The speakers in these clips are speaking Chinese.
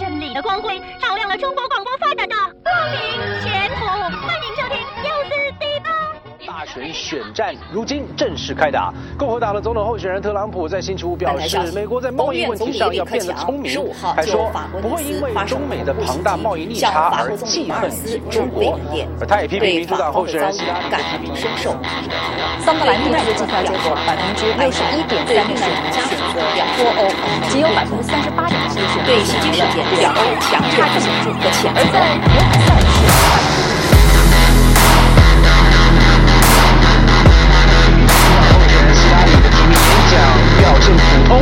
真理的光辉照亮了中国广播发展的光明。选选战如今正式开打，共和党的总统候选人特朗普在星期五表示，美国在贸易问题上要变得聪明，还说不会因为中美的庞大贸易逆差而记恨中国。而他也批评民主党候选人希拉里的深受。桑德兰地区计票结果，百分之六十一点三的选民选择脱欧，仅有百分之三十八点七选对袭击事件表欧强差显著和谴责。而在表现普通，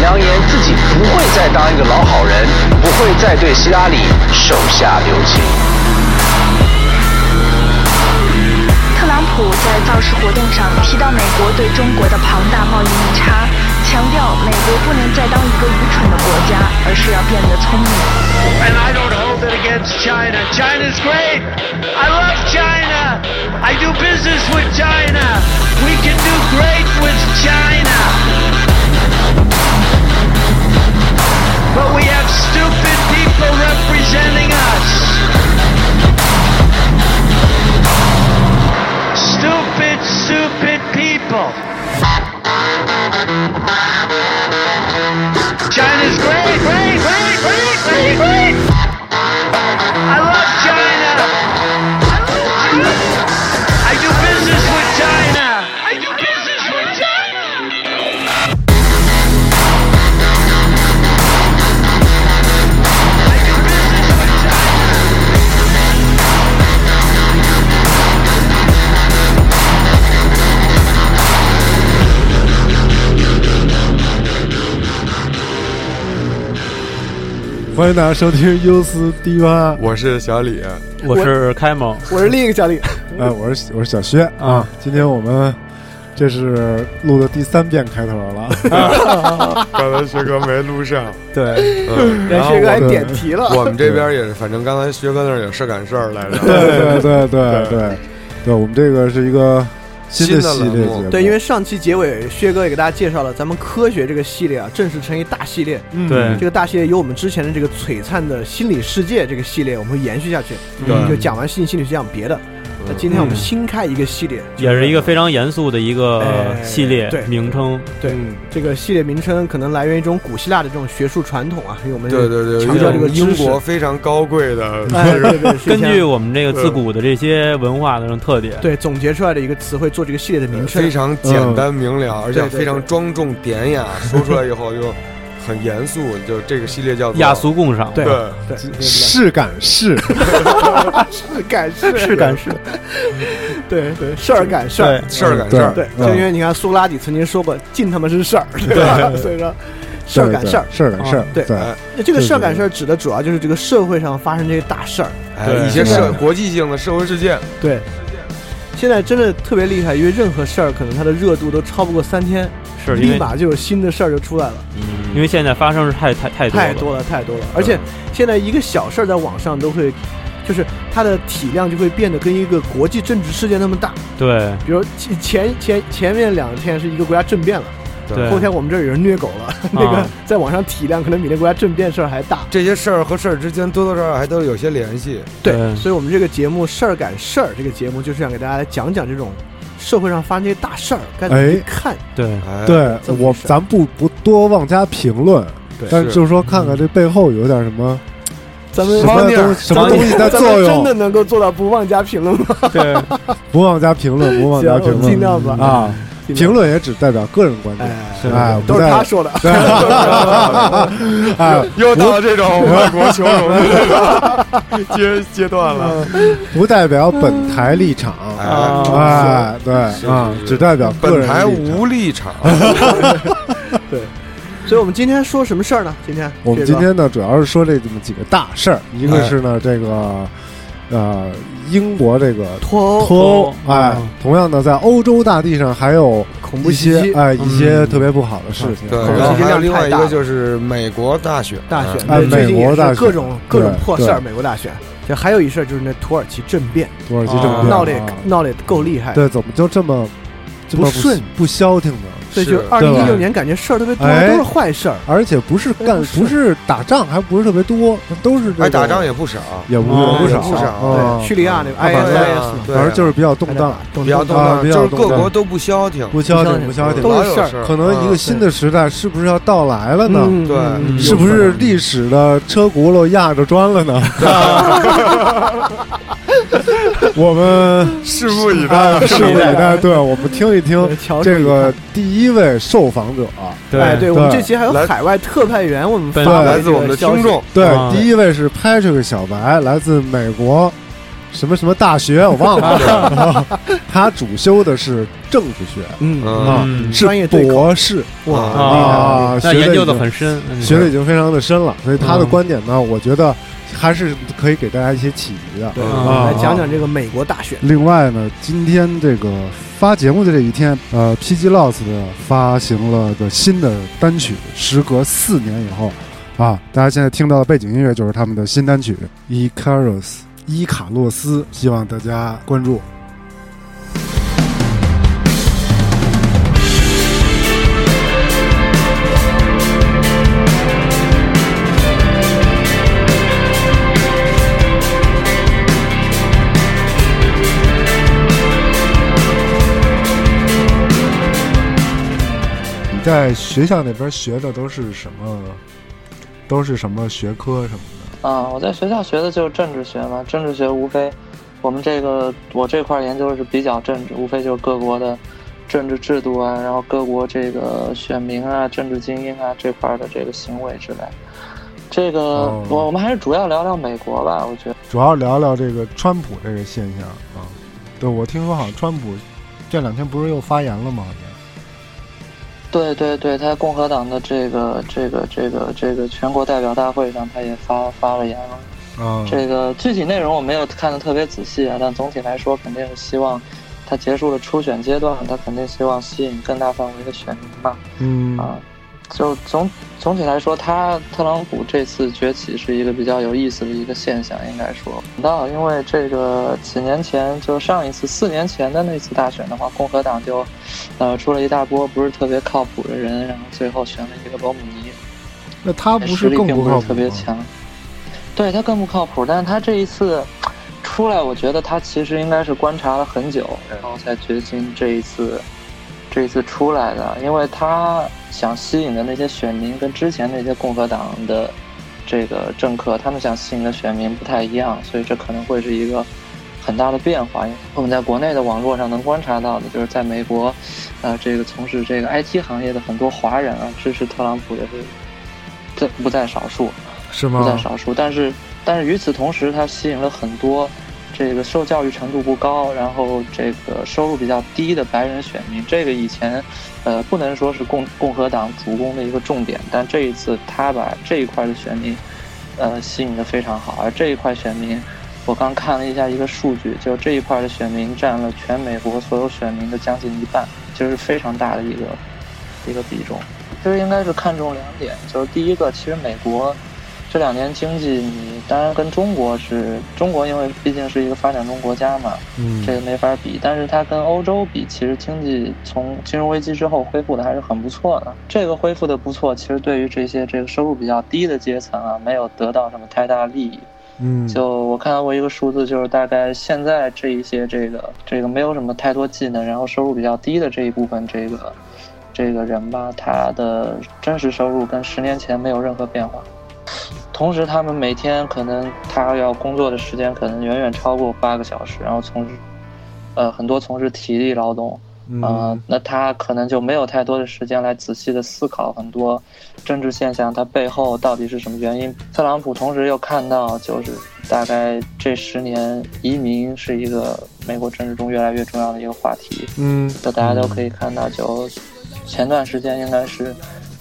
扬言自己不会再当一个老好人，不会再对希拉里手下留情。特朗普在造势活动上提到美国对中国的庞大贸易逆差，强调美国不能再当一个愚蠢的国家，而是要变得聪明。And I don't hold it against China. China's great. I love China. I do business with China. We can do great with China. But we have stupid people representing us. Stupid, stupid people. Thank you. 欢迎大家收听优思低洼，我是小李，我是开蒙，我是另一个小李，哎，我是我是小薛。啊。今天我们这是录的第三遍开头了，刚才薛哥没录上，对，嗯，人薛哥还点题了。我们这边也是，反正刚才薛哥那儿有事赶事儿来着，对对对对。对。对，我们这个是一个新的系列节目，对，因为上期结尾薛哥也给大家介绍了咱们科学这个系列啊，正式成一大系列。嗯对这个大系列由我们之前的这个璀璨的心理世界这个系列，我们会延续下去。嗯就讲完心理心理学讲别的。那今天我们新开一个系列，也是一个非常严肃的一个哎系列对。名称，对这个系列名称可能来源于一种古希腊的这种学术传统啊，因为我们对对对，强调这个英国非常高贵的，哎，对 对，是根据我们这个自古的这些文化的这种特点，对总结出来的一个词汇做这个系列的名称。非。常简单明了，而且对对非常庄重典雅，说出来以后又很严肃，就这个系列叫做雅俗共赏，对对对，是赶是，是赶事是赶事，对对，事儿赶事儿对，事儿赶事儿，对，嗯就因为你看苏格拉底曾经说过，尽他妈是事儿，对吧？所以说事儿赶事儿。事儿赶事儿啊，对那这个事儿赶事儿指的主要就是这个社会上发生这些大事儿。一些社国际性的社会事件，对，现在真的特别厉害，因为任何事儿可能它的热度都超不过三天，立是因为马就有新的事儿就出来了，因为现在发生是太太太太多了，多了太多了。而且现在一个小事儿在网上都会，就是它的体量就会变得跟一个国际政治事件那么大。对比如前前前前面两天是一个国家政变了。对后天我们这儿有人虐狗了，那个啊在网上体量可能比那国家政变事儿还大。这些事儿和事儿之间多多少少还都有些联系。对，对所以我们这个节目“事儿赶事儿”这个节目就是想给大家来讲讲这种社会上发生这些大事儿该怎么看。对。哎，对我咱不不多妄加评论，但是。但就是说看看这背后有点什么咱们什么什么东西在作用？真的，能够做到不妄加评论吗？对，不妄加评论，不妄加评论。尽量吧。啊，评论也只代表个人观点，哎，是哎，都是他说的。对，哎，又到了这种外国求荣的阶 阶段了。不代表本台立场，哎，哎，对啊，只代表本台无立场无立场。所以我们今天说什么事儿呢？今天我们今天呢，主要是说这这么几个大事儿，一个是呢，这个呃，英国这个脱欧。脱欧，哎嗯，同样的，在欧洲大地上还有恐怖一袭击。些哎一些嗯特别不好的事情，对，恐怖然后袭击量还有另外一个就是美国大选，大选，美国大选各种各种破事儿，美国大选。这还有一事儿就是那土耳其政变，土耳其啊政变。闹得啊闹得够厉害。对，怎么就这么不顺。不消停呢？对，就二零一六年感觉事儿特别多，都是坏事儿，而且不是干，不是打仗，还不是特别多，都是哎，打仗也不少，也不不少不少。对，叙利亚那个 IS，反正就是比较动荡，比较动荡，就是各国都不消停，不消停，不消停，都是事儿。可能一个新的时代是不是要到来了呢？对，是不是历史的车轱辘压着砖了呢？我们拭目以待，拭目以待。对，我们听一听这个第一位受访者。对，对我们这期还有海外特派员，我们来自我们的听众。对，第一位是 Patrick 小白，来自美国什么什么大学，我忘了。他主修的是政治学，嗯啊，是博士。哇啊，那研究的很深，学的已经非常的深了。所以他的观点呢，我觉得。还是可以给大家一些启迪的，对，来讲讲这个美国大选。另外呢，今天这个发节目的这一天，呃，PG Lost 发行了个新的单曲，时隔四年以后，啊，大家现在听到的背景音乐就是他们的新单曲《Icarus》，伊卡洛斯，希望大家关注。在学校那边学的都是什么？都是什么学科什么的？啊，我在学校学的就是政治学嘛。政治学无非，我们这个我这块研究的是比较政治，无非就是各国的政治制度啊，然后各国这个选民啊、政治精英啊这块的这个行为之类。这个我我们还是主要聊聊美国吧，我觉得主要聊聊这个川普这个现象啊。对，我听说好像川普这两天不是又发言了吗？对对对，他共和党的这个这个这个这个全国代表大会上，他也发发了言了。嗯，这个具体内容我没有看的特别仔细啊，但总体来说，肯定是希望他结束了初选阶段，他肯定希望吸引更大范围的选民吧。嗯啊。就总总体来说，他特朗普这次崛起是一个比较有意思的一个现象，应该说。到因为这个几年前，就上一次四年前的那次大选的话，共和党就，呃，出了一大波不是特别靠谱的人，然后最后选了一个罗姆尼。那他不是实力并不是特别强。对他更不靠谱，但是他这一次出来，我觉得他其实应该是观察了很久，然后才决心这一次。这一次出来的，因为他想吸引的那些选民跟之前那些共和党的这个政客，他们想吸引的选民不太一样，所以这可能会是一个很大的变化。我们在国内的网络上能观察到的，就是在美国，呃，这个从事这个 IT 行业的很多华人啊，支持特朗普也是这不在少数，是吗？不在少数，但是但是与此同时，他吸引了很多。这个受教育程度不高，然后这个收入比较低的白人选民，这个以前，呃，不能说是共共和党主攻的一个重点，但这一次他把这一块的选民，呃，吸引的非常好。而这一块选民，我刚看了一下一个数据，就这一块的选民占了全美国所有选民的将近一半，就是非常大的一个一个比重。其实应该是看重两点，就是第一个，其实美国。这两年经济，你当然跟中国是中国，因为毕竟是一个发展中国家嘛，嗯，这个没法比。但是它跟欧洲比，其实经济从金融危机之后恢复的还是很不错的。这个恢复的不错，其实对于这些这个收入比较低的阶层啊，没有得到什么太大利益。嗯，就我看到过一个数字，就是大概现在这一些这个这个没有什么太多技能，然后收入比较低的这一部分这个这个人吧，他的真实收入跟十年前没有任何变化。同时，他们每天可能他要工作的时间可能远远超过八个小时，然后从事，呃，很多从事体力劳动，嗯，那他可能就没有太多的时间来仔细的思考很多政治现象它背后到底是什么原因。特朗普同时又看到，就是大概这十年移民是一个美国政治中越来越重要的一个话题，嗯，那大家都可以看到，就前段时间应该是。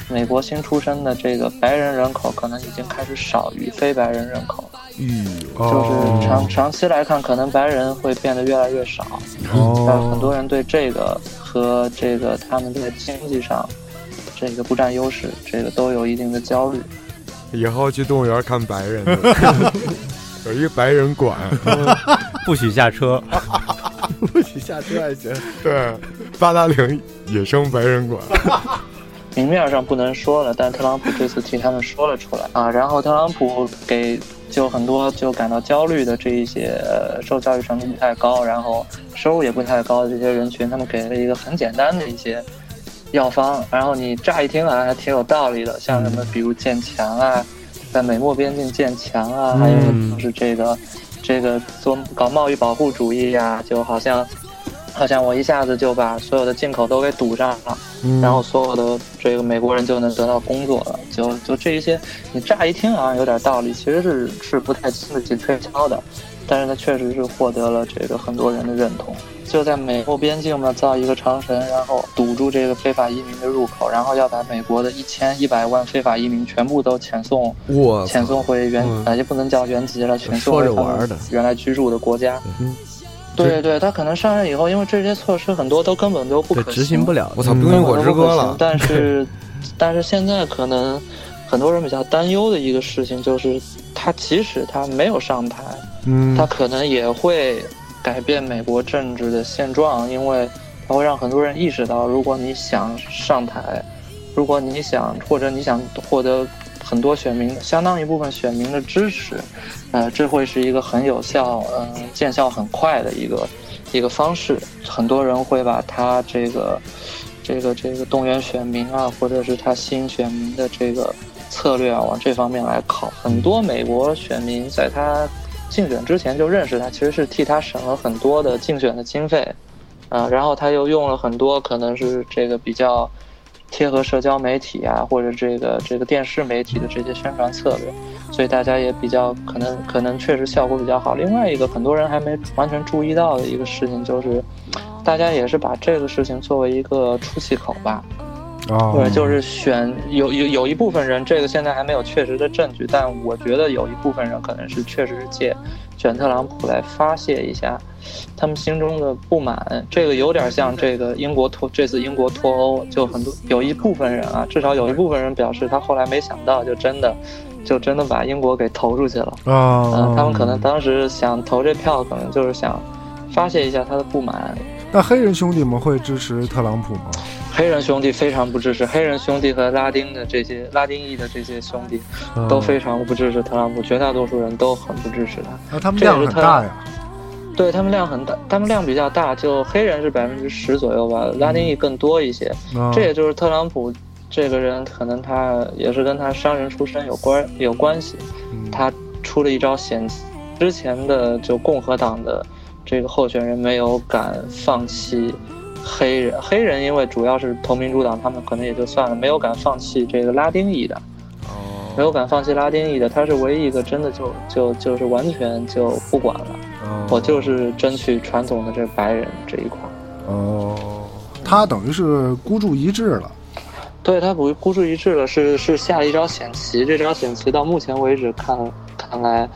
美国新出生的这个白人人口可能已经开始少于非白人人口，嗯，就是长长期来看，可能白人会变得越来越少。哦，很多人对这个和这个他们在经济上这个不占优势，这个都有一定的焦虑。以后去动物园看白人，有一个白人馆，不许下车。不许下车还行。对，八达岭野生白人馆。明面上不能说了，但特朗普这次替他们说了出来啊。然后特朗普给就很多就感到焦虑的这一些受教育程度不太高，然后收入也不太高的这些人群，他们给了一个很简单的一些药方。然后你乍一听啊，还挺有道理的，像什么比如建墙啊，在美墨边境建墙啊，还有就是这个这个做搞贸易保护主义呀，就好像。好像我一下子就把所有的进口都给堵上了，然后所有的这个美国人就能得到工作了。就就这一些，你乍一听好像有点道理，其实是是不太经得起推敲的。但是它确实是获得了这个很多人的认同。就在美墨边境嘛，造一个长城，然后堵住这个非法移民的入口，然后要把美国的一千一百万非法移民全部都遣送，遣送回原，啊也不能叫原籍了，遣送回他们原来居住的国家。对对，他可能上任以后，因为这些措施很多都根本都不可执行不了。我操，冰与火之歌了。但是，但是现在可能很多人比较担忧的一个事情就是，他即使他没有上台，嗯，他可能也会改变美国政治的现状，因为他会让很多人意识到，如果你想上台，如果你想或者你想获得。很多选民，相当一部分选民的支持，呃，这会是一个很有效，嗯，见效很快的一个一个方式。很多人会把他这个这个这个动员选民啊，或者是他吸引选民的这个策略啊，往这方面来靠。很多美国选民在他竞选之前就认识他，其实是替他省了很多的竞选的经费，啊，然后他又用了很多可能是这个比较。贴合社交媒体啊，或者这个这个电视媒体的这些宣传策略，所以大家也比较可能可能确实效果比较好。另外一个很多人还没完全注意到的一个事情就是，大家也是把这个事情作为一个出气口吧。或者，就是选有有有一部分人，这个现在还没有确实的证据，但我觉得有一部分人可能是确实是借选特朗普来发泄一下他们心中的不满。这个有点像这个英国脱这次英国脱欧，就很多有一部分人啊，至少有一部分人表示他后来没想到，就真的就真的把英国给投出去了啊。他们可能当时想投这票，可能就是想发泄一下他的不满。那黑人兄弟们会支持特朗普吗？黑人兄弟非常不支持，黑人兄弟和拉丁的这些拉丁裔的这些兄弟都非常不支持特朗普，绝大多数人都很不支持他。那他们量很大呀？对他们量很大，他们量比较大，就黑人是百分之十左右吧，拉丁裔更多一些。这也就是特朗普这个人，可能他也是跟他商人出身有关有关系。他出了一招险棋，之前的就共和党的这个候选人没有敢放弃。黑人，黑人因为主要是投民主党，他们可能也就算了，没有敢放弃这个拉丁裔的，哦，没有敢放弃拉丁裔的，他是唯一一个真的就就就是完全就不管了，我就是争取传统的这白人这一块，哦，他等于是孤注一掷了，对他不孤注一掷了，是是下了一招险棋，这招险棋到目前为止看看来。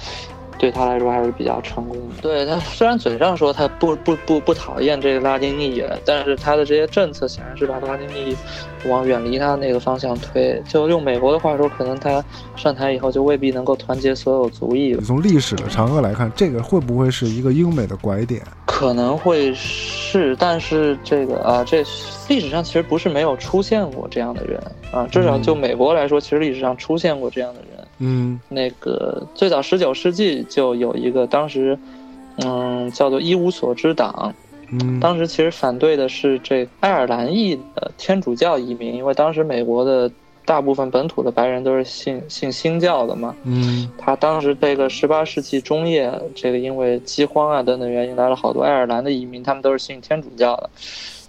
对他来说还是比较成功的。对他虽然嘴上说他不不不不讨厌这个拉丁裔，但是他的这些政策显然是把拉丁裔往远离他那个方向推。就用美国的话说，可能他上台以后就未必能够团结所有族裔了。从历史的长河来看，这个会不会是一个英美的拐点？可能会是，但是这个啊，这历史上其实不是没有出现过这样的人啊。至少就美国来说，其实历史上出现过这样的人。嗯，那个最早十九世纪就有一个，当时，嗯，叫做一无所知党，嗯，当时其实反对的是这爱尔兰裔的天主教移民，因为当时美国的大部分本土的白人都是信信新教的嘛，嗯，他当时这个十八世纪中叶，这个因为饥荒啊等等原因来了好多爱尔兰的移民，他们都是信天主教的，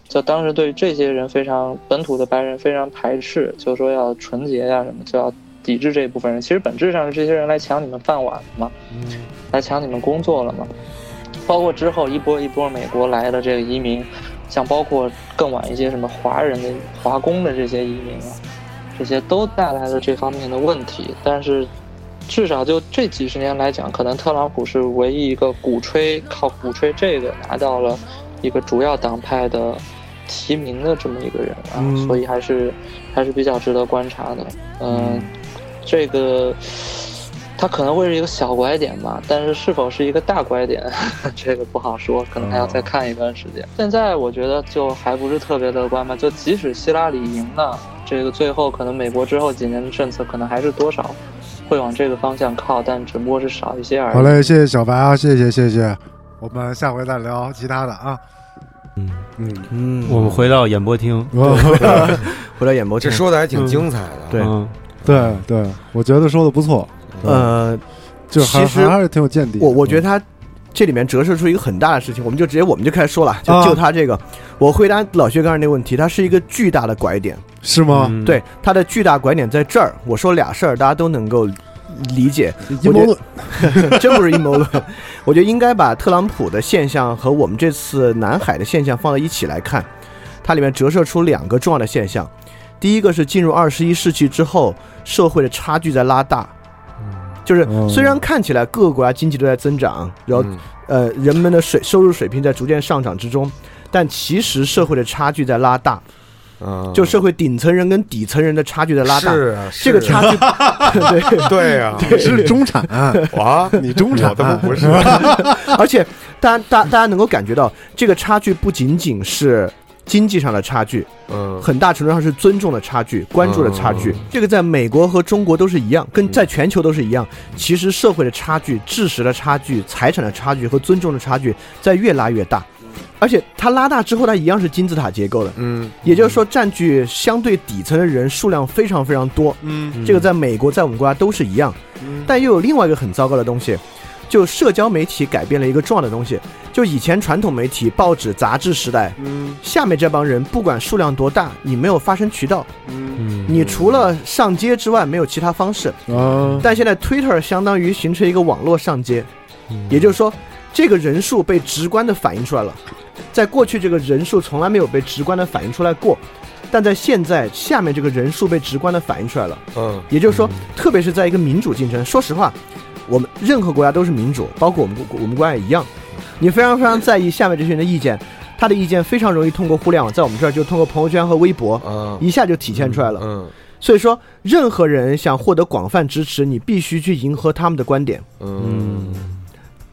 就当时对这些人非常本土的白人非常排斥，就说要纯洁呀什么就要。抵制这一部分人，其实本质上是这些人来抢你们饭碗嘛，嗯，来抢你们工作了嘛。包括之后一波一波美国来的这个移民，像包括更晚一些什么华人的华工的这些移民啊，这些都带来了这方面的问题。但是，至少就这几十年来讲，可能特朗普是唯一一个鼓吹靠鼓吹这个拿到了一个主要党派的提名的这么一个人啊，所以还是还是比较值得观察的，嗯。这个它可能会是一个小拐点吧，但是是否是一个大拐点，这个不好说，可能还要再看一段时间。现在我觉得就还不是特别乐观吧，就即使希拉里赢了，这个最后可能美国之后几年的政策可能还是多少会往这个方向靠，但只不过是少一些而已。好嘞，谢谢小白啊，谢谢谢谢，我们下回再聊其他的啊。嗯嗯嗯，我们回到演播厅，回到演播厅，这说的还挺精彩的。对对对，我觉得说的不错。呃，就其实还是挺有见地。我我觉得他这里面折射出一个很大的事情，我们就直接我们就开始说了，就就他这个，我回答老薛刚才那个问题，它是一个巨大的拐点，是吗？对，它的巨大拐点在这儿。我说俩事儿，大家都能够理解。阴谋论，真不是阴谋论。我觉得应该把特朗普的现象和我们这次南海的现象放到一起来看，它里面折射出两个重要的现象。第一个是进入二十一世纪之后，社会的差距在拉大，就是虽然看起来各个国家经济都在增长，然后呃人们的水收入水平在逐渐上涨之中，但其实社会的差距在拉大，就社会顶层人跟底层人的差距在拉大，是啊，这个差距，对。对呀，是中产啊，你中产的不是，而且大家大大家能够感觉到这个差距不仅仅是。经济上的差距，嗯，很大程度上是尊重的差距、关注的差距。这个在美国和中国都是一样，跟在全球都是一样。其实社会的差距、知识的差距、财产的差距和尊重的差距在越拉越大，而且它拉大之后，它一样是金字塔结构的，嗯，也就是说，占据相对底层的人数量非常非常多，嗯，这个在美国，在我们国家都是一样，但又有另外一个很糟糕的东西。就社交媒体改变了一个重要的东西，就以前传统媒体、报纸、杂志时代，嗯，下面这帮人不管数量多大，你没有发声渠道，嗯，你除了上街之外没有其他方式，啊，但现在 Twitter 相当于形成一个网络上街，也就是说，这个人数被直观的反映出来了，在过去这个人数从来没有被直观的反映出来过，但在现在下面这个人数被直观的反映出来了，嗯，也就是说，特别是在一个民主竞争，说实话。我们任何国家都是民主，包括我们我们国家也一样。你非常非常在意下面这些人的意见，他的意见非常容易通过互联网，在我们这儿就通过朋友圈和微博，一下就体现出来了。嗯，所以说，任何人想获得广泛支持，你必须去迎合他们的观点。嗯，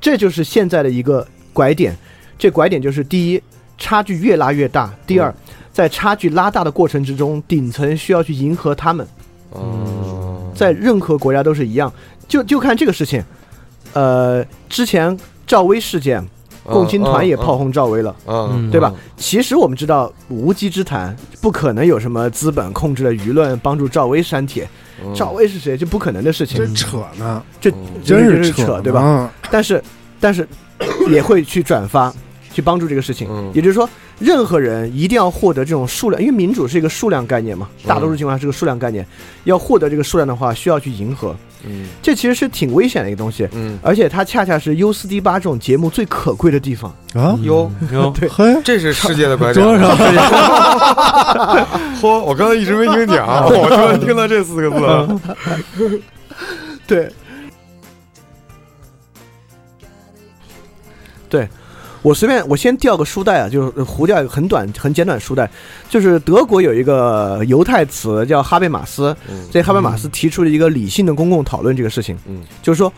这就是现在的一个拐点。这拐点就是第一，差距越拉越大；第二，在差距拉大的过程之中，顶层需要去迎合他们。嗯，在任何国家都是一样。就就看这个事情，呃，之前赵薇事件，共青团也炮轰赵薇了，嗯，对吧？其实我们知道无稽之谈，不可能有什么资本控制了舆论帮助赵薇删帖，赵薇是谁？这不可能的事情，这扯呢，这真是扯，对吧？但是但是也会去转发，去帮助这个事情，也就是说。任何人一定要获得这种数量，因为民主是一个数量概念嘛，大多数情况下是个数量概念。要获得这个数量的话，需要去迎合。嗯，这其实是挺危险的一个东西。嗯，而且它恰恰是 U 四 D 八这种节目最可贵的地方啊。有有，对，这是世界的拐点。多少？嚯！我刚才一直没听讲，我突然听到这四个字。对，对。我随便，我先调个书带啊，就是胡调一个很短、很简短书带，就是德国有一个犹太词叫哈贝马斯，这哈贝马斯提出了一个理性的公共讨论这个事情，嗯，就是说，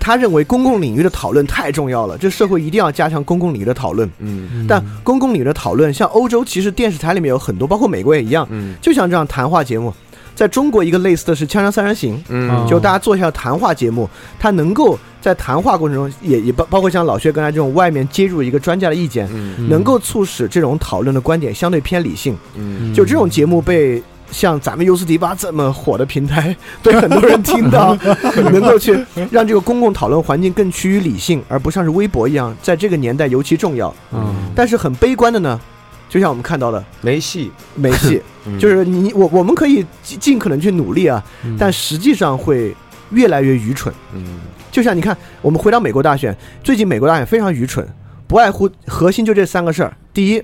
他认为公共领域的讨论太重要了，这社会一定要加强公共领域的讨论，嗯，但公共领域的讨论，像欧洲其实电视台里面有很多，包括美国也一样，嗯，就像这样谈话节目。在中国，一个类似的是《锵锵三人行》，嗯，就大家做一下谈话节目，它能够在谈话过程中，也也包包括像老薛刚才这种外面接入一个专家的意见，嗯，能够促使这种讨论的观点相对偏理性，嗯，就这种节目被像咱们优斯迪吧这么火的平台 被很多人听到，能够去让这个公共讨论环境更趋于理性，而不像是微博一样，在这个年代尤其重要。嗯，但是很悲观的呢。就像我们看到的，没戏，没戏，就是你我我们可以尽尽可能去努力啊，但实际上会越来越愚蠢。嗯，就像你看，我们回到美国大选，最近美国大选非常愚蠢，不外乎核心就这三个事儿：第一，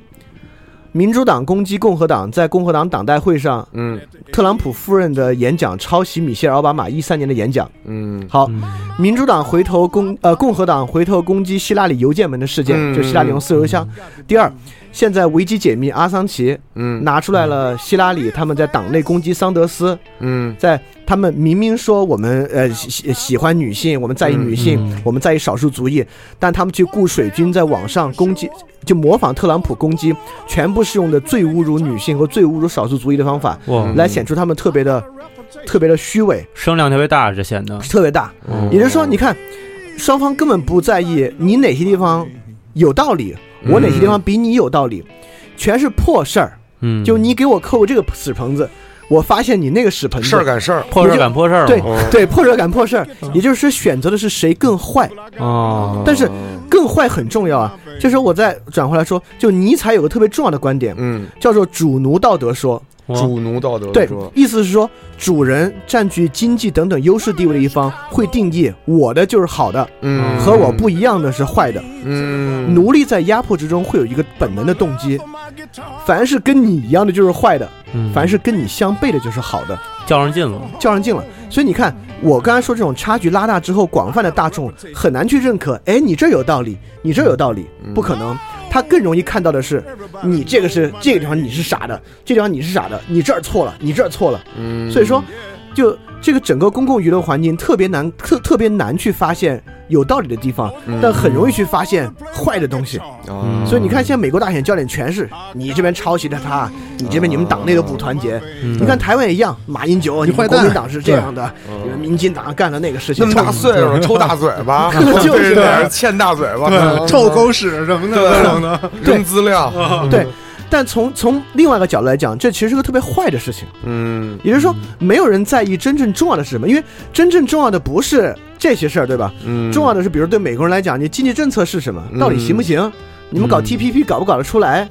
民主党攻击共和党，在共和党党代会上，嗯，特朗普夫人的演讲抄袭米歇尔奥巴马一三年的演讲，嗯，好，民主党回头攻呃共和党回头攻击希拉里邮件门的事件，就希拉里用私邮箱。第二。现在维基解密，阿桑奇，嗯，拿出来了希拉里他们在党内攻击桑德斯，嗯，在他们明明说我们呃喜喜欢女性，我们在意女性，我们在意少数族裔，但他们去雇水军在网上攻击，就模仿特朗普攻击，全部是用的最侮辱女性和最侮辱少数族裔的方法，来显出他们特别的特别的虚伪，声量特别大，这显得。特别大。也就是说，你看，双方根本不在意你哪些地方有道理，我哪些地方比你有道理，全是破事儿。嗯，就你给我扣这个屎盆子。我发现你那个屎盆子事儿赶事儿，破事儿赶破事儿，对对，破事儿赶破事儿，也就是选择的是谁更坏哦。但是更坏很重要啊，就是我再转回来说，就尼采有个特别重要的观点，嗯，叫做主奴道德说。主奴道德对，意思是说，主人占据经济等等优势地位的一方会定义我的就是好的，嗯，和我不一样的是坏的，嗯。奴隶在压迫之中会有一个本能的动机，凡是跟你一样的就是坏的，凡是跟你相悖的就是好的，较上劲了，较上劲了。所以你看，我刚才说这种差距拉大之后，广泛的大众很难去认可。哎，你这有道理，你这有道理，不可能。他更容易看到的是，你这个是这个地方你是傻的，这地方你是傻的，你这儿错了，你这儿错了。嗯，所以说，就这个整个公共娱乐环境特别难，特特别难去发现有道理的地方，但很容易去发现坏的东西。所以你看，现在美国大选焦点全是你这边抄袭的他，你这边你们党内都不团结。你看台湾也一样，马英九，你坏国民党是这样的，你们民进党干的那个事情，那么大岁数 抽大嘴巴，就是。欠大嘴巴，臭狗屎什么的，扔的扔资料，对。但从从另外一个角度来讲，这其实是个特别坏的事情。嗯，也就是说，没有人在意真正重要的是什么，因为真正重要的不是这些事儿，对吧？嗯，重要的是，比如对美国人来讲，你经济政策是什么，到底行不行？你们搞 TPP 搞不搞得出来？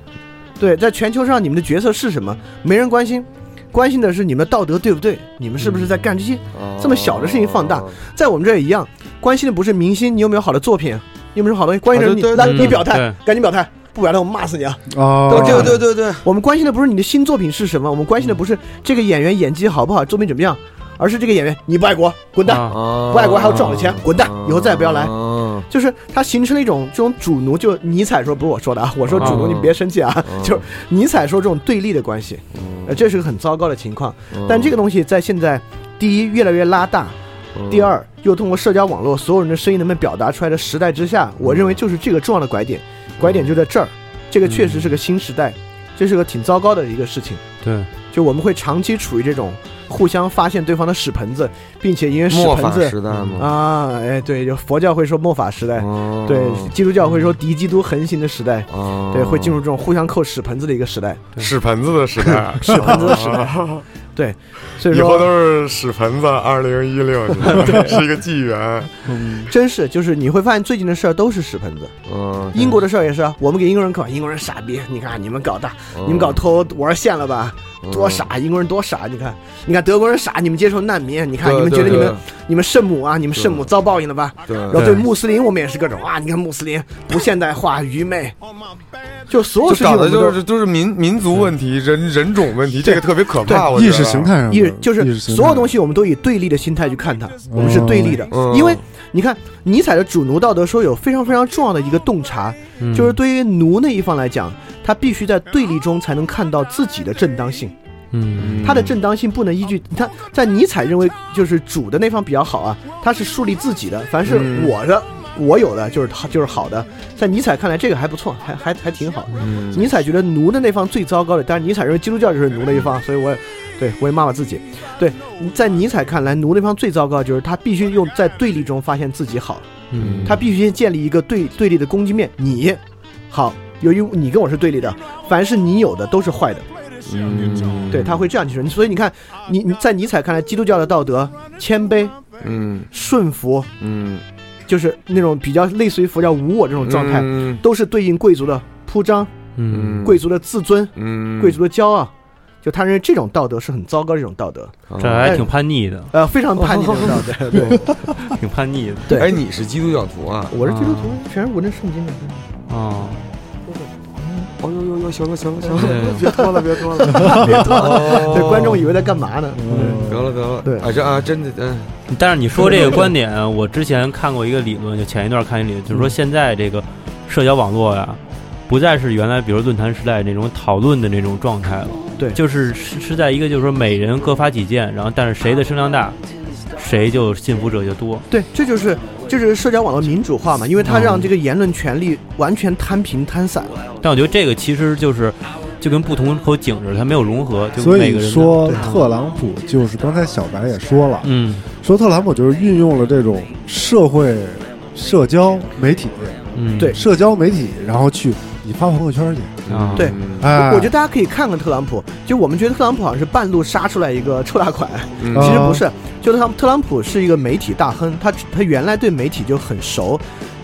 对，在全球上你们的角色是什么？没人关心，关心的是你们的道德对不对？你们是不是在干这些这么小的事情放大？在我们这儿也一样，关心的不是明星，你有没有好的作品，有没有好东西？关心的是你，来你表态，赶紧表态。不然的，我骂死你啊！哦，对对对对，我们关心的不是你的新作品是什么，我们关心的不是这个演员演技好不好，作品怎么样，而是这个演员你不爱国，滚蛋！不爱国还要赚我的钱，滚蛋！以后再也不要来。就是它形成了一种这种主奴，就尼采说不是我说的啊，我说主奴你别生气啊，就是尼采说这种对立的关系，呃，这是个很糟糕的情况。但这个东西在现在，第一越来越拉大，第二又通过社交网络所有人的声音能不能表达出来的时代之下，我认为就是这个重要的拐点。拐点就在这儿，这个确实是个新时代，这是个挺糟糕的一个事情。对，就我们会长期处于这种互相发现对方的屎盆子，并且因为屎盆子时代吗？啊，哎，对，就佛教会说末法时代，对，基督教会说敌基督横行的时代，对，会进入这种互相扣屎盆子的一个时代，屎盆子的时代，屎盆子的时代，对，所以说以后都是屎盆子。二零一六 是一个纪元，真是，就是你会发现最近的事儿都是屎盆子。嗯，英国的事儿也是，我们给英国人搞，英国人傻逼，你看你们搞大，你们搞偷玩线了吧？多傻，英国人多傻！你看，你看德国人傻，你们接受难民，你看你们觉得你们你们圣母啊，你们圣母遭报应了吧？然后对穆斯林，我们也是各种啊，你看穆斯林不现代化、愚昧，就所有事情搞的就是都是民民族问题、人人种问题，这个特别可怕。意识形态上，意就是所有东西我们都以对立的心态去看它，我们是对立的，因为你看尼采的主奴道德说有非常非常重要的一个洞察，就是对于奴那一方来讲。他必须在对立中才能看到自己的正当性，嗯，他的正当性不能依据他，在尼采认为就是主的那方比较好啊，他是树立自己的，凡是我的，我有的就是他就是好的，在尼采看来这个还不错，还还还挺好。尼采觉得奴的那方最糟糕的，但是尼采认为基督教就是奴的一方，所以我也对我也骂骂自己。对，在尼采看来，奴那方最糟糕就是他必须用在对立中发现自己好，嗯，他必须先建立一个对对立的攻击面，你好。由于你跟我是对立的，凡是你有的都是坏的，嗯，对，他会这样去说。所以你看，你你在尼采看来，基督教的道德谦卑，嗯，顺服，嗯，就是那种比较类似于佛教无我这种状态，都是对应贵族的铺张，嗯，贵族的自尊，嗯，贵族的骄傲，就他认为这种道德是很糟糕的一种道德，这还挺叛逆的，呃，非常叛逆的 道德，对，挺叛逆的。对，哎，你是基督教徒啊？我是基督徒，全是闻着圣经的，哦。哦呦呦呦，行了行了行了，别拖了 别拖了，别拖了，对观众以为在干嘛呢？得了得了，对。啊这啊真的嗯，但是你说这个观点，我之前看过一个理论，就前一段看一理论，就是说现在这个社交网络呀，不再是原来比如论坛时代那种讨论的那种状态了，对，就是是是在一个就是说每人各发几件，然后但是谁的声量大，谁就信服者就多。对，这就是就是社交网络民主化嘛，因为它让这个言论权利完全摊平摊散了。但我觉得这个其实就是就跟不同口井似的，它没有融合。就所每个人以说，特朗普就是刚才小白也说了，嗯，说特朗普就是运用了这种社会社交媒体，嗯，对社交媒体，然后去你发朋友圈去。啊，对，哎，我觉得大家可以看看特朗普，就我们觉得特朗普好像是半路杀出来一个臭大款，嗯其实不是，就特朗特朗普是一个媒体大亨，他他原来对媒体就很熟。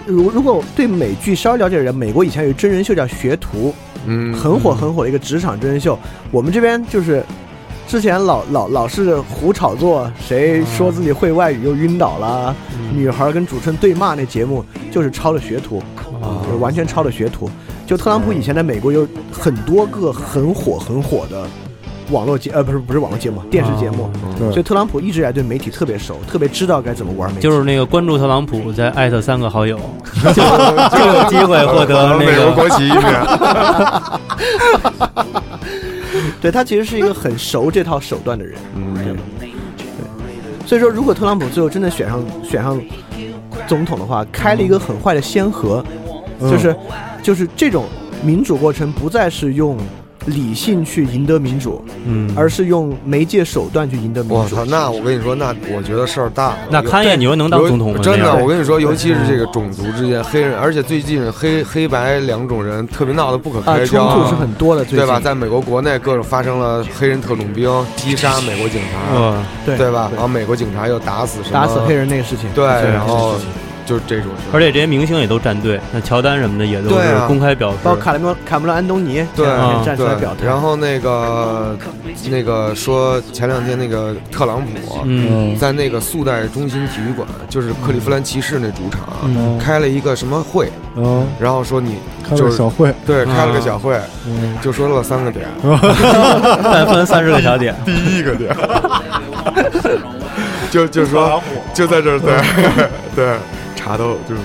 如如果对美剧稍微了解的人，美国以前有真人秀叫《学徒》，嗯，很火很火的一个职场真人秀。我们这边就是之前老老老是胡炒作，谁说自己会外语又晕倒了，女孩跟主持人对骂那节目就是抄了《学徒》，就完全抄了《学徒》。就特朗普以前在美国有很多个很火很火的网络节呃不是不是网络节目电视节目，对所以特朗普一直以来对媒体特别熟，特别知道该怎么玩媒体。就是那个关注特朗普，再艾特三个好友，就就有机会获得那 美国个国旗一面。对他其实是一个很熟这套手段的人。嗯，所以说，如果特朗普最后真的选上选上总统的话，开了一个很坏的先河，嗯就是就是这种民主过程不再是用理性去赢得民主，嗯，而是用媒介手段去赢得民主我操，。那我跟你说，那我觉得事儿大了。那勘验你说能当总统吗？真的，我跟你说，尤其是这个种族之间，黑人，而且最近黑黑白两种人特别闹得不可啊，开交，冲突是很多的，对吧？在美国国内各种发生了黑人特种兵击杀美国警察，呃，对对吧？然后美国警察又打死打死黑人那个事情，对，然后就是这种事。而且这些明星也都站队，那乔丹什么的也都是公开表示。包括卡梅隆卡梅隆安东尼对。站出来表态，然后那个那个说前两天那个特朗普，嗯。在那个速贷中心体育馆，就是克利夫兰骑士那主场，嗯。开了一个什么会，嗯，然后说你开就是了个小会，对开了个啊小会，嗯，就说了三个点，但分三十个小点，第一个点，就就说就在这儿对。对茶都就是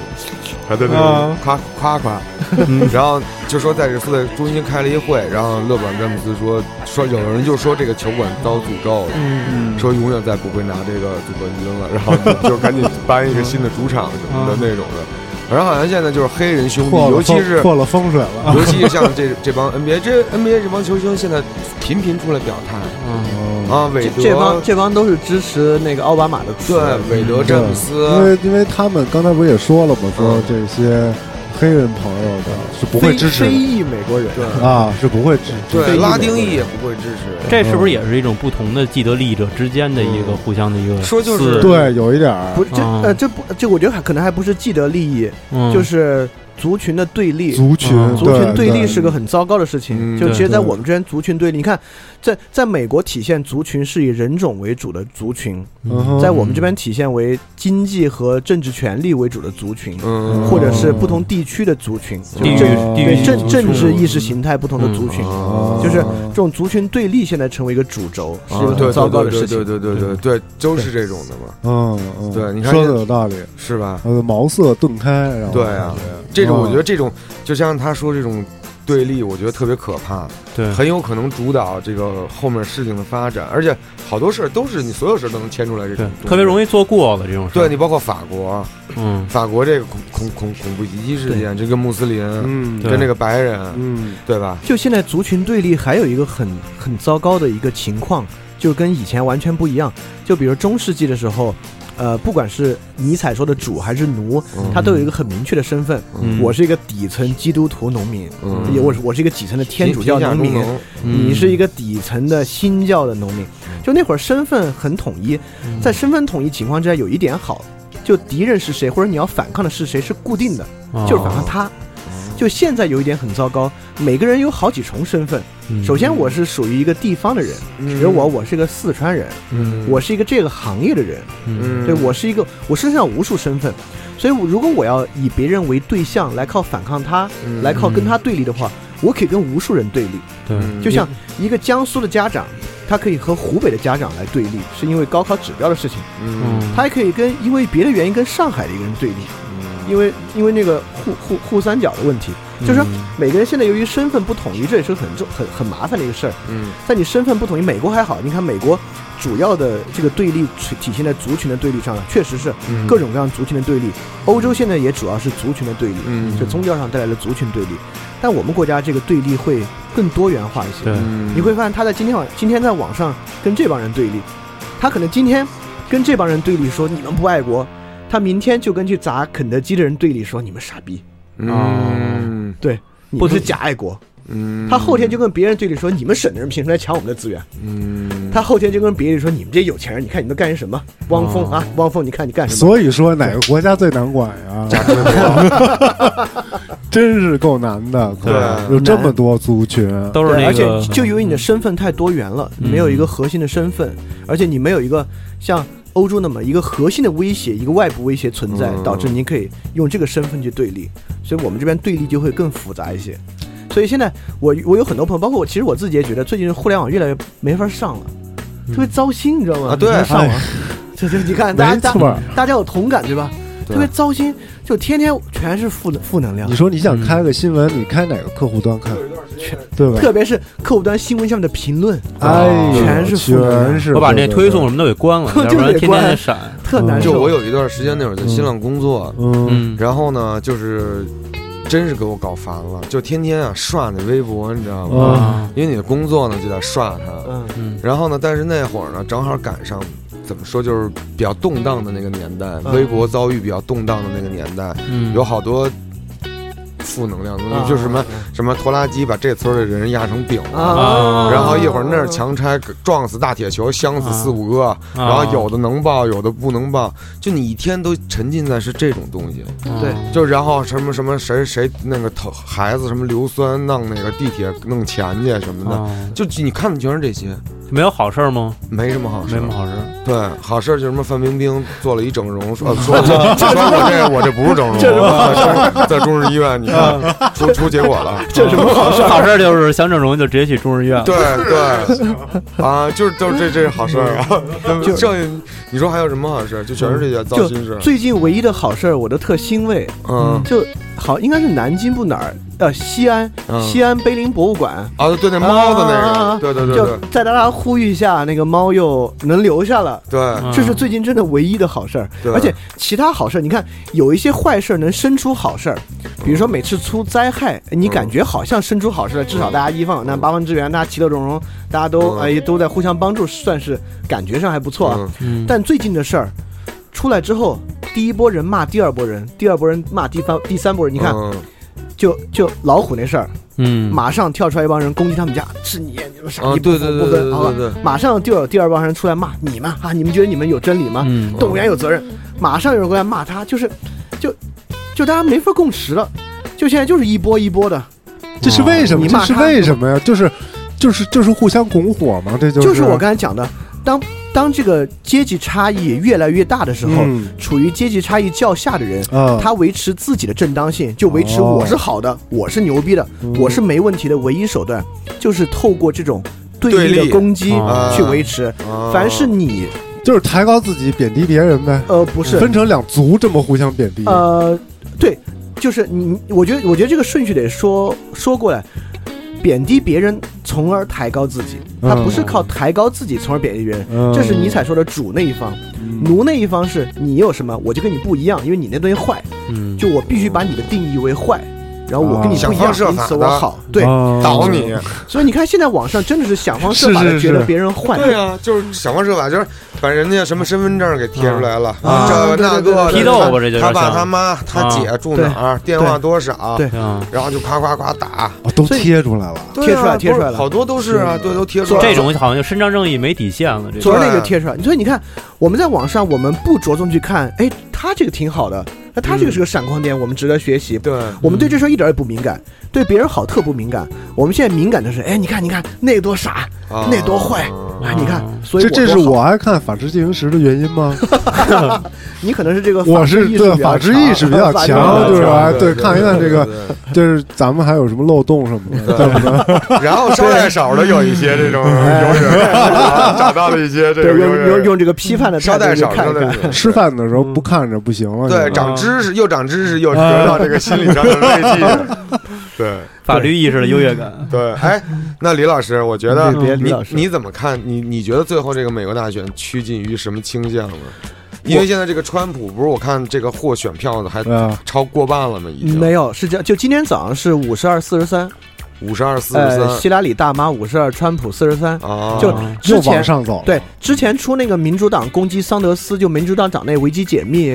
还在那夸夸夸，然后就说在这速贷中心开了一会，然后勒布朗詹姆斯说说有人就说这个球馆遭诅咒了。嗯，说永远再不会拿这个总冠军了，然后就就赶紧搬一个新的主场什么的那种的。反正好像现在就是黑人兄弟，尤其是破了风水了。尤其是像这这帮 NBA 这 NBA 这帮球星，现在频频出来表态嗯，啊，韦德。这帮这帮都是支持那个奥巴马的词，对韦德詹姆斯。因，为因为他们刚才不是也说了吗？说嗯。这些黑人朋友的是不会支持非裔美国人，对。啊，是不会支持。对拉丁裔也不会支持。这是不是也是一种不同的既得利益者之间的一个互相的一个说就是对，有一点儿。不这啊呃这不这我觉得还可能还不是既得利益，嗯。就是族群的对立。族群嗯族群对立是个很糟糕的事情，嗯就其实，在我们这边族群对立，你看，在在美国体现族群是以人种为主的族群，嗯在我们这边体现为经济和政治权利为主的族群，嗯，或者是不同地区的族群，就地域政政政治意识形态不同的族群，哦。就是这种族群对立现在成为一个主轴，是一个啊对很糟糕的事情。对对对对对，都是这种的嘛，嗯嗯，对你看说的有道理，是吧？呃，茅塞顿开，然后对啊，这种我觉得嗯这种，就像他说这种对立，我觉得特别可怕，对很有可能主导这个后面事情的发展，而且好多事儿都是你所有事儿都能牵出来这对种，特别容易。做过的这种事。对你包括法国，嗯，法国这个恐恐恐恐怖袭击事件，这个穆斯林嗯跟这个白人，嗯对吧？就现在族群对立还有一个很很糟糕的一个情况，就跟以前完全不一样。就比如中世纪的时候，呃，不管是尼采说的主还是奴，嗯。他都有一个很明确的身份。嗯。我是一个底层基督徒农民，我是我是一个底层的天主教农民，你是一个底层的新教的农民。就那会儿身份很统一，嗯。在身份统一情况之下，有一点好，就敌人是谁或者你要反抗的是谁是固定的，哦。就是反抗他。就现在有一点很糟糕，每个人有好几重身份。嗯。首先，我是属于一个地方的人，比如我，我是个四川人，嗯，我是一个这个行业的人，嗯。对我是一个，我身上无数身份，所以我如果我要以别人为对象来靠反抗他，嗯。来靠跟他对立的话，我可以跟无数人对立。就像一个江苏的家长，他可以和湖北的家长来对立，是因为高考指标的事情；嗯。他还可以跟因为别的原因跟上海的一个人对立，因为因为那个沪沪沪三角的问题。就是说每个人现在由于身份不统一，这也是很重很很麻烦的一个事儿。嗯，在你身份不统一，美国还好，你看美国主要的这个对立体现在族群的对立上了，确实是各种各样族群的对立。欧洲现在也主要是族群的对立，嗯就宗教上带来的族群对立。但我们国家这个对立会更多元化一些。你会发现他在今天网今天在网上跟这帮人对立，他可能今天跟这帮人对立说你们不爱国，他明天就跟去砸肯德基的人对立说你们傻逼。嗯，对，不是假爱国。嗯，他后天就跟别人对立说你们省的人凭什么来抢我们的资源？嗯，他后天就跟别人说你们这些有钱人，你看你们干些什么？汪峰啊，汪峰，你看你干什么？所以说哪个国家最难管呀？真是够难的，对，有这么多族群，都是而且就因为你的身份太多元了，你没有一个核心的身份，而且你没有一个像欧洲那么一个核心的威胁，一个外部威胁存在，导致你可以用这个身份去对立，所以我们这边对立就会更复杂一些。所以现在我我有很多朋友，包括我，其实我自己也觉得最近互联网越来越没法上了，特别糟心，你知道吗？啊，对，上网，对对你看，大家大家有同感对吧？特别糟心，就天天全是负负能量。你说你想开个新闻，你开哪个客户端看？全对吧？特别是客户端新闻下面的评论，哎，全是全是。我把那推送什么都给关了，要不然天天闪，特难受。就我有一段时间那会儿在新浪工作，嗯，然后呢，就是真是给我搞烦了，就天天啊刷那微博，你知道吗？因为你的工作呢就在刷它，嗯，然后呢，但是那会儿呢正好赶上。怎么说？就是比较动荡的那个年代，微博遭遇比较动荡的那个年代，有好多负能量，就是什么什么拖拉机把这村的人压成饼了，然后一会儿那儿强拆撞死大铁球，香死四五个，然后有的能报，有的不能报，就你一天都沉浸在是这种东西。对，就然后什么什么谁谁那个头孩子什么硫酸弄那个地铁弄钱去什么的，就你看的全是这些。没有好事吗？没什么好事，没什么好事。对，好事就是什么范冰冰做了一整容，说说说我这我这不是整容，在中日医院，你看 出出结果了。这什么好事？好事就是想整容就直接去中日医院。对对，啊，就是就是这这是好事啊。就剩下你说还有什么好事？就全是这些糟心事。最近唯一的好事，我都特欣慰。嗯，就个应该是南京不哪儿。呃，西安，西安碑林博物馆。啊，对，那猫的那个，对对对，就再大家呼吁一下，那个猫又能留下了，对，这是最近真的唯一的好事儿。而且其他好事儿，你看有一些坏事儿能生出好事儿，比如说每次出灾害，你感觉好像生出好事儿，至少大家一方有难八方支援，大家其乐融融，大家都哎都在互相帮助，算是感觉上还不错啊。但最近的事儿出来之后，第一波人骂第二波人，第二波人骂第三第三波人，你看。就就老虎那事儿，嗯，马上跳出来一帮人攻击他们家，是你，你们傻逼不分不分，好对，马上就有第二帮人出来骂你们啊，你们觉得你们有真理吗？动物园有责任，马上有人过来骂他，就是，就就大家没法共识了，就现在就是一波一波的，这是为什么？这是为什么呀？就是就是就是互相拱火嘛，这就是就是我刚才讲的，当。当这个阶级差异越来越大的时候，处于阶级差异较下的人，他维持自己的正当性，就维持我是好的，我是牛逼的，我是没问题的。唯一手段就是透过这种对立的攻击去维持。凡是你就是抬高自己，贬低别人呗。呃，不是分成两族这么互相贬低。呃，对，就是你，我觉得，我觉得这个顺序得说说过来。贬低别人，从而抬高自己。他不是靠抬高自己，从而贬低别人。这是尼采说的主那一方，奴那一方是你有什么，我就跟你不一样，因为你那东西坏。就我必须把你的定义为坏。然后我跟你不一样，因此我好，对，倒你。所以你看，现在网上真的是想方设法的觉得别人坏。对啊，就是想方设法，就是把人家什么身份证给贴出来了，这个那个批斗吧，这就他爸他妈他姐住哪儿，电话多少，对，然后就夸夸夸打，都贴出来了，贴出来贴出来了，好多都是啊，对，都贴出来。这种好像就伸张正义没底线了，这昨儿那个贴出来，所以你看我们在网上，我们不着重去看，哎，他这个挺好的。那他这个是个闪光点，我们值得学习。对，我们对这事儿一点也不敏感，对别人好特不敏感。我们现在敏感的是，哎，你看，你看那个多傻，那多坏，哎，你看，所以这这是我爱看《法制进行时》的原因吗？你可能是这个，我是对法制意识比较强，就是吧？对，看一看这个，就是咱们还有什么漏洞什么的，对。不对？然后捎带手的有一些这种找到了一些这个用用用这个批判的捎带手的，吃饭的时候不看着不行了，对，长知。知识又长知识，又得到这个心理上的慰藉。对，法律意识的优越感。对，哎，那李老师，我觉得别李老师，你怎么看？你你觉得最后这个美国大选趋近于什么倾向呢？因为现在这个川普不是我看这个获选票的还超过半了吗？已经没有，是这样，就今天早上是五十二四十三。五十二四十三，希拉里大妈五十二，川普四十三，就又往上走。对，之前出那个民主党攻击桑德斯，就民主党党内危机解密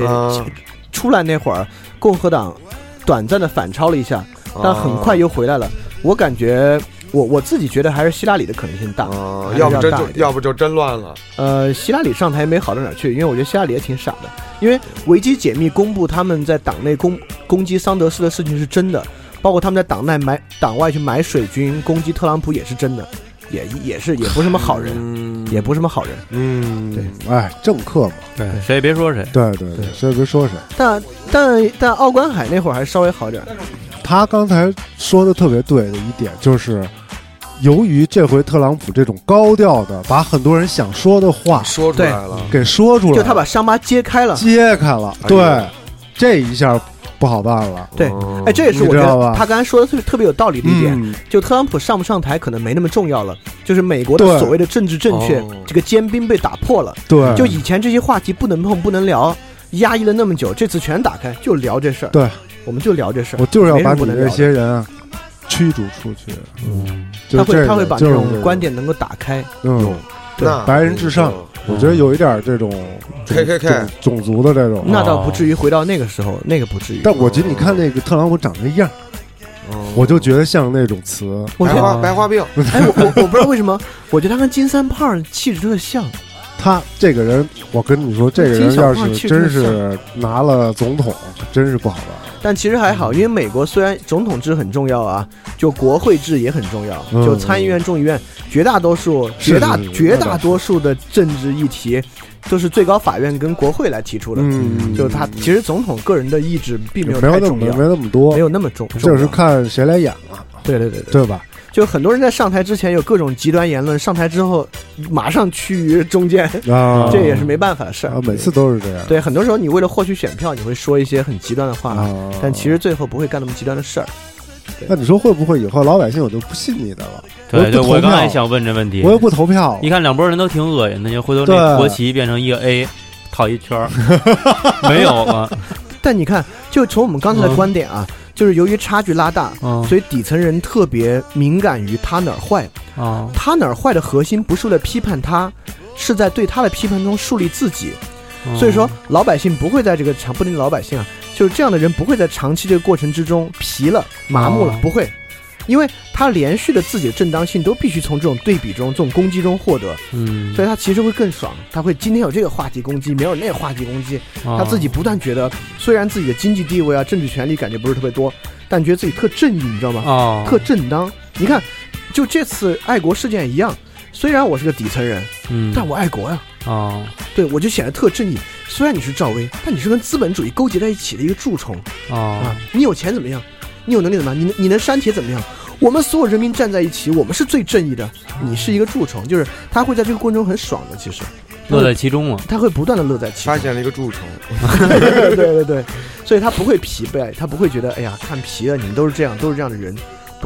出来那会儿，共和党短暂的反超了一下，但很快又回来了。我感觉，我我自己觉得还是希拉里的可能性大，要不真就要不就真乱了。呃，希拉里上台没好到哪儿去，因为我觉得希拉里也挺傻的，因为维基解密公布他们在党内攻攻击桑德斯的事情是真的。包括他们在党内买党外去买水军攻击特朗普也是真的，也也是也不是什么好人，也不是什么好人。嗯，对，哎，政客嘛，对，谁也别说谁。对对对，谁也别说谁。但但但奥关海那会儿还稍微好点。他刚才说的特别对的一点就是，由于这回特朗普这种高调的把很多人想说的话说出来了，给说出来，就他把伤疤揭开了，揭开了。对，这一下。不好办了，对，哎，这也是我觉得他刚才说的特别特别有道理的一点。就特朗普上不上台可能没那么重要了，就是美国的所谓的政治正确这个坚冰被打破了。对，就以前这些话题不能碰、不能聊，压抑了那么久，这次全打开，就聊这事儿。对，我们就聊这事儿。我就是要把你这些人驱逐出去。嗯，他会他会把这种观点能够打开。嗯，对，白人至上。我觉得有一点这种 K K K 种族的这种，那倒不至于回到那个时候，那个不至于。但我觉得你看那个特朗普长那样，我就觉得像那种词，白化白化病。哎，我我我不知道为什么，我觉得他跟金三胖气质特像。他这个人，我跟你说，这个人要是真是拿了总统，真是不好玩。但其实还好，因为美国虽然总统制很重要啊，就国会制也很重要，就参议院、众议院，绝大多数、绝大绝大多数的政治议题都是最高法院跟国会来提出的。嗯，就是他其实总统个人的意志并没有太重要，没那么多，没有那么重，就是看谁来演了。对对对对吧？就很多人在上台之前有各种极端言论，上台之后马上趋于中间，啊，这也是没办法的事儿。每次都是这样。对，很多时候你为了获取选票，你会说一些很极端的话，但其实最后不会干那么极端的事儿。那你说会不会以后老百姓我就不信你的了？对对，我刚才想问这问题，我又不投票。你看两拨人都挺恶心的，就回头那国旗变成一个 A，套一圈儿，没有了。但你看，就从我们刚才的观点啊。就是由于差距拉大，所以底层人特别敏感于他哪儿坏啊，他哪儿坏的核心不是为了批判他，是在对他的批判中树立自己。所以说，老百姓不会在这个长，不仅老百姓啊，就是这样的人不会在长期这个过程之中疲了、麻木了，不会。因为他连续的自己的正当性都必须从这种对比中、这种攻击中获得，嗯，所以他其实会更爽。他会今天有这个话题攻击，没有那个话题攻击，他自己不断觉得，虽然自己的经济地位啊、政治权利感觉不是特别多，但觉得自己特正义，你知道吗？啊，特正当。你看，就这次爱国事件一样，虽然我是个底层人，嗯，但我爱国呀。啊，对，我就显得特正义。虽然你是赵薇，但你是跟资本主义勾结在一起的一个蛀虫。啊，你有钱怎么样？你有能力怎么样？你你能删帖怎么样？我们所有人民站在一起，我们是最正义的。你是一个蛀虫，就是他会在这个过程中很爽的，其实乐在其中嘛。他会不断的乐在其中。发现了一个蛀虫，对对对，所以他不会疲惫，他不会觉得哎呀看疲了，你们都是这样，都是这样的人。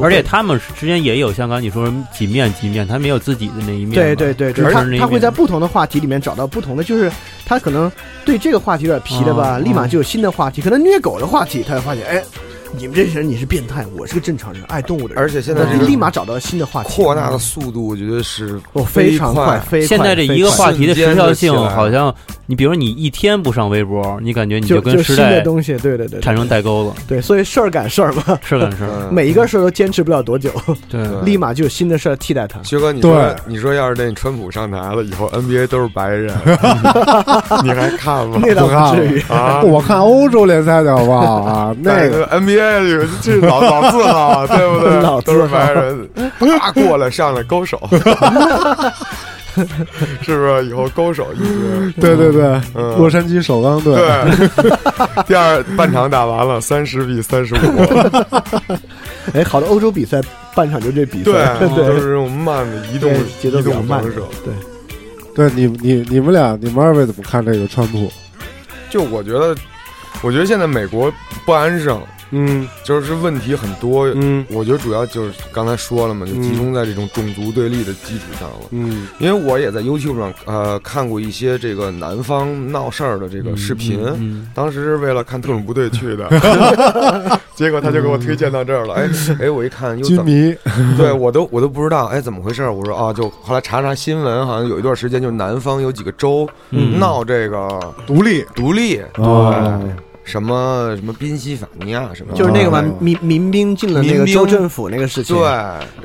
而且他们之间也有像刚你说几面几面，他没有自己的那一面。对对对，他他会在不同的话题里面找到不同的，就是他可能对这个话题有点皮了吧，立马就有新的话题，可能虐狗的话题，他会发现哎。你们这些人，你是变态，我是个正常人，爱动物的人。而且现在立马找到新的话题，扩大的速度，我觉得是哦非常快。非现在这一个话题的时效性，好像你比如说你一天不上微博，你感觉你就跟时代东西，对对对，产生代沟了。对，所以事儿赶事儿嘛，事儿赶事儿，每一个事儿都坚持不了多久，对，立马就有新的事儿替代它。薛哥，你说你说要是那川普上台了以后，NBA 都是白人，你还看吗？那倒不至于啊，我看欧洲联赛的好不好啊？那个 NBA 里这。老老字号，对不对？都是白人，啪过来上来勾手，是不是？以后勾手一支，对对对，洛杉矶首钢队。对，第二半场打完了，三十比三十五。哎，好的，欧洲比赛半场就这比赛，对，都是这种慢的移动、节奏慢的手。对，对你你你们俩，你们二位怎么看这个川普？就我觉得，我觉得现在美国不安生。嗯，就是问题很多。嗯，我觉得主要就是刚才说了嘛，就集中在这种种族对立的基础上了。嗯，因为我也在 YouTube 上呃看过一些这个南方闹事儿的这个视频，当时是为了看特种部队去的，结果他就给我推荐到这儿了。哎哎，我一看，又怎么，对我都我都不知道，哎，怎么回事？我说啊，就后来查查新闻，好像有一段时间就南方有几个州闹这个独立独立，对。什么什么宾夕法尼亚什么，就是那个嘛，民民兵进了那个州政府那个事情。对，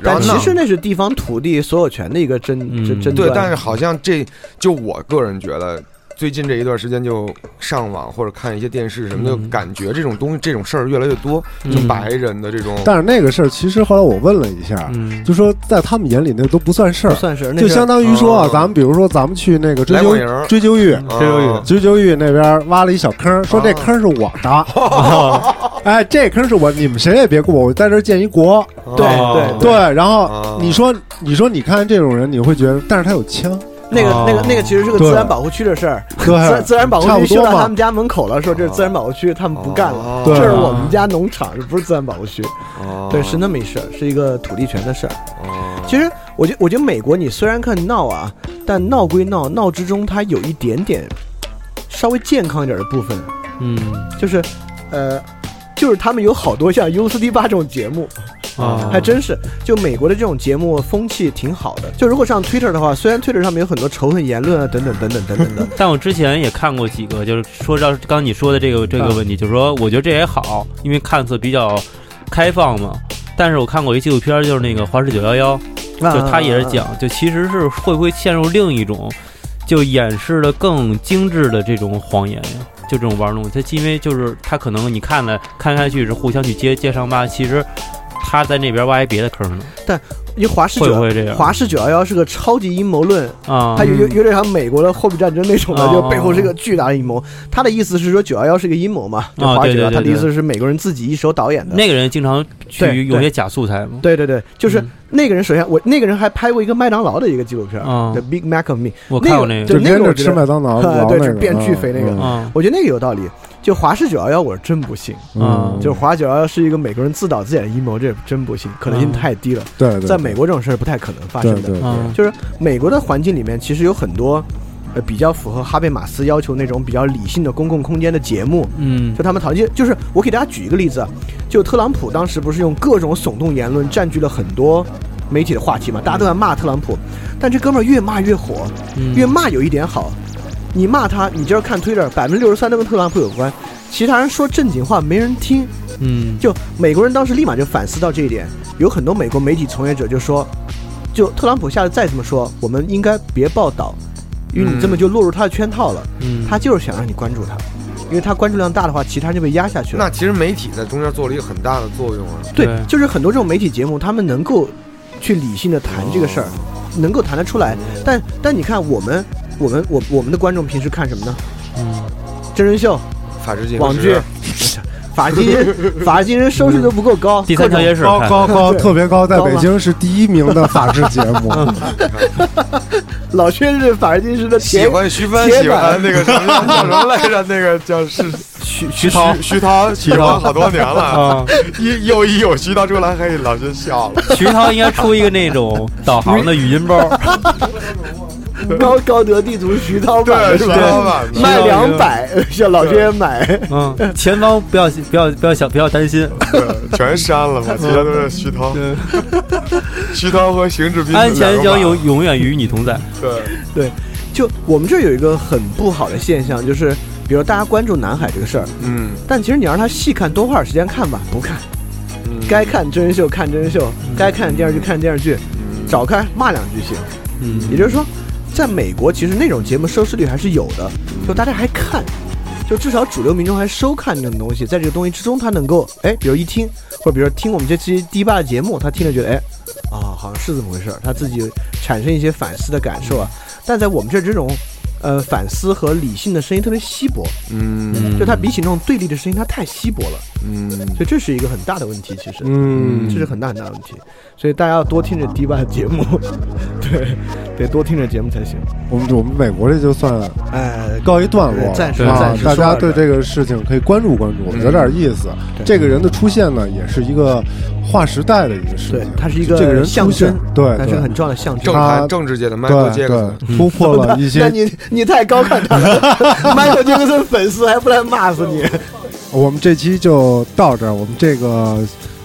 然后其实那是地方土地所有权的一个争争争对，但是好像这就我个人觉得。最近这一段时间，就上网或者看一些电视什么的，感觉这种东西、这种事儿越来越多，就白人的这种。但是那个事儿，其实后来我问了一下，就说在他们眼里那都不算事儿，算是就相当于说啊，咱们比如说咱们去那个追究追究狱、追究狱、追究狱那边挖了一小坑，说这坑是我的，哎，这坑是我，你们谁也别过，我在这建一国。对对对，然后你说你说你看这种人，你会觉得，但是他有枪。那个、那个、那个其实是个自然保护区的事儿，自自然保护区修到他们家门口了，说这是自然保护区，他们不干了，这是我们家农场，这不是自然保护区，对，是那么一事儿，是一个土地权的事儿。其实，我觉我觉得美国你虽然看闹啊，但闹归闹，闹之中它有一点点稍微健康一点的部分，嗯，就是，呃，就是他们有好多像 U 四 D 八这种节目。啊，还真是，就美国的这种节目风气挺好的。就如果上 Twitter 的话，虽然 Twitter 上面有很多仇恨言论啊，等等等等等等的，但我之前也看过几个，就是说到刚你说的这个这个问题，就是说我觉得这也好，因为看似比较开放嘛。但是我看过一纪录片，就是那个华氏九幺幺，就他也是讲，就其实是会不会陷入另一种，就掩饰的更精致的这种谎言呀？就这种玩弄，他因为就是他可能你看了看下去是互相去揭揭伤疤，其实。他在那边挖一别的坑呢，但因为华氏九华氏九幺幺是个超级阴谋论啊，它有有有点像美国的货币战争那种的，就背后是个巨大的阴谋。他的意思是说九幺幺是个阴谋嘛？就华九幺，他的意思是美国人自己一手导演的。那个人经常去用些假素材嘛？对对对，就是那个人。首先，我那个人还拍过一个麦当劳的一个纪录片，《The Big Mac of Me》。我看过那个，就那个吃麦当劳，对，就变巨肥那个。我觉得那个有道理。就华氏九幺幺，我是真不信。嗯，就是华九幺幺是一个美国人自导自演的阴谋，这真不信，可能性太低了。对，在美国这种事儿不太可能发生的。就是美国的环境里面，其实有很多呃比较符合哈贝马斯要求那种比较理性的公共空间的节目。嗯，就他们讨论，就是我给大家举一个例子，就特朗普当时不是用各种耸动言论占据了很多媒体的话题嘛？大家都在骂特朗普，但这哥们儿越骂越火，越骂有一点好。你骂他，你今儿看推特，百分之六十三都跟特朗普有关，其他人说正经话没人听。嗯，就美国人当时立马就反思到这一点，有很多美国媒体从业者就说，就特朗普下次再这么说，我们应该别报道，因为你这么就落入他的圈套了。嗯，他就是想让你关注他，因为他关注量大的话，其他人就被压下去了。那其实媒体在中间做了一个很大的作用啊。对，就是很多这种媒体节目，他们能够去理性的谈这个事儿，能够谈得出来。但但你看我们。我们我我们的观众平时看什么呢？嗯，真人秀、法制进网剧、法金人、法金人收视都不够高。第三条也是高高高，特别高，在北京是第一名的法制节目。老薛是法制进士的喜欢徐帆，喜欢那个什么叫什么来着？那个叫是徐徐涛，徐涛喜欢好多年了啊！一又一有徐涛出来，嘿，老薛笑了。徐涛应该出一个那种导航的语音包。高高德地图徐涛版是吧？卖两百，叫老薛买。嗯，前方不要不要不要想不要担心，全删了嘛，其他都是徐涛。徐涛和邢志斌，安全将永永远与你同在。对对，就我们这有一个很不好的现象，就是比如大家关注南海这个事儿，嗯，但其实你让他细看，多花点时间看吧，不看。该看真人秀看真人秀，该看电视剧看电视剧，找开骂两句行。嗯，也就是说。在美国，其实那种节目收视率还是有的，就大家还看，就至少主流民众还收看这种东西，在这个东西之中，他能够哎，比如一听，或者比如听我们这期第一霸的节目，他听了觉得哎，啊，好像是这么回事儿，他自己产生一些反思的感受啊。但在我们这这种，呃反思和理性的声音特别稀薄，嗯，就它比起那种对立的声音，它太稀薄了，嗯，所以这是一个很大的问题，其实，嗯，这是很大很大的问题，所以大家要多听着迪吧的节目，对，得多听着节目才行。我们我们美国这就算哎告一段落，暂时啊暂时大家对这个事情可以关注关注，有点意思。这个人的出现呢，也是一个划时代的一个事情，对，他是一个这个人象征，对，他是个很重要的象征。政坛政治界的 Michael Jackson，突破了一些 那你你太高看他了，Michael Jackson 粉丝还不来骂死你？我们这期就到这儿，我们这个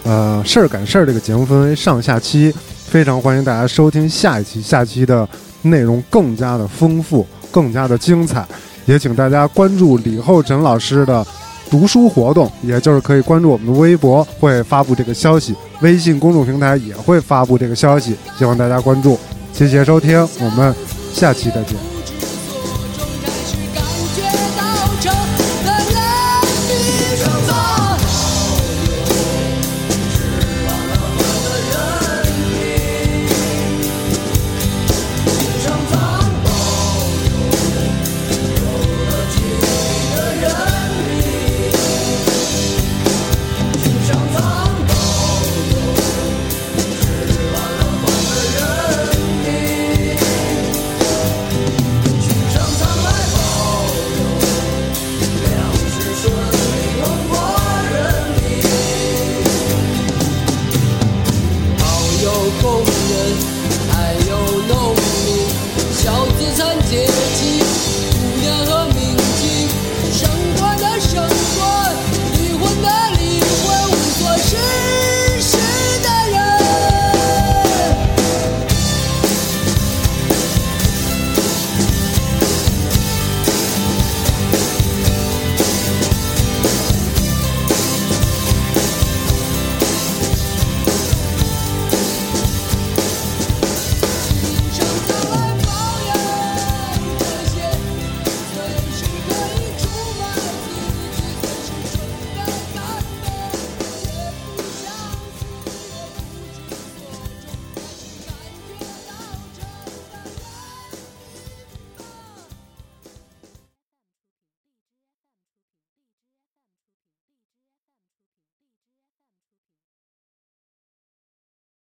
呃事儿赶事儿这个节目分为上下期，非常欢迎大家收听下一期，下期的内容更加的丰富，更加的精彩，也请大家关注李厚辰老师的读书活动，也就是可以关注我们的微博，会发布这个消息，微信公众平台也会发布这个消息，希望大家关注，谢谢收听，我们下期再见。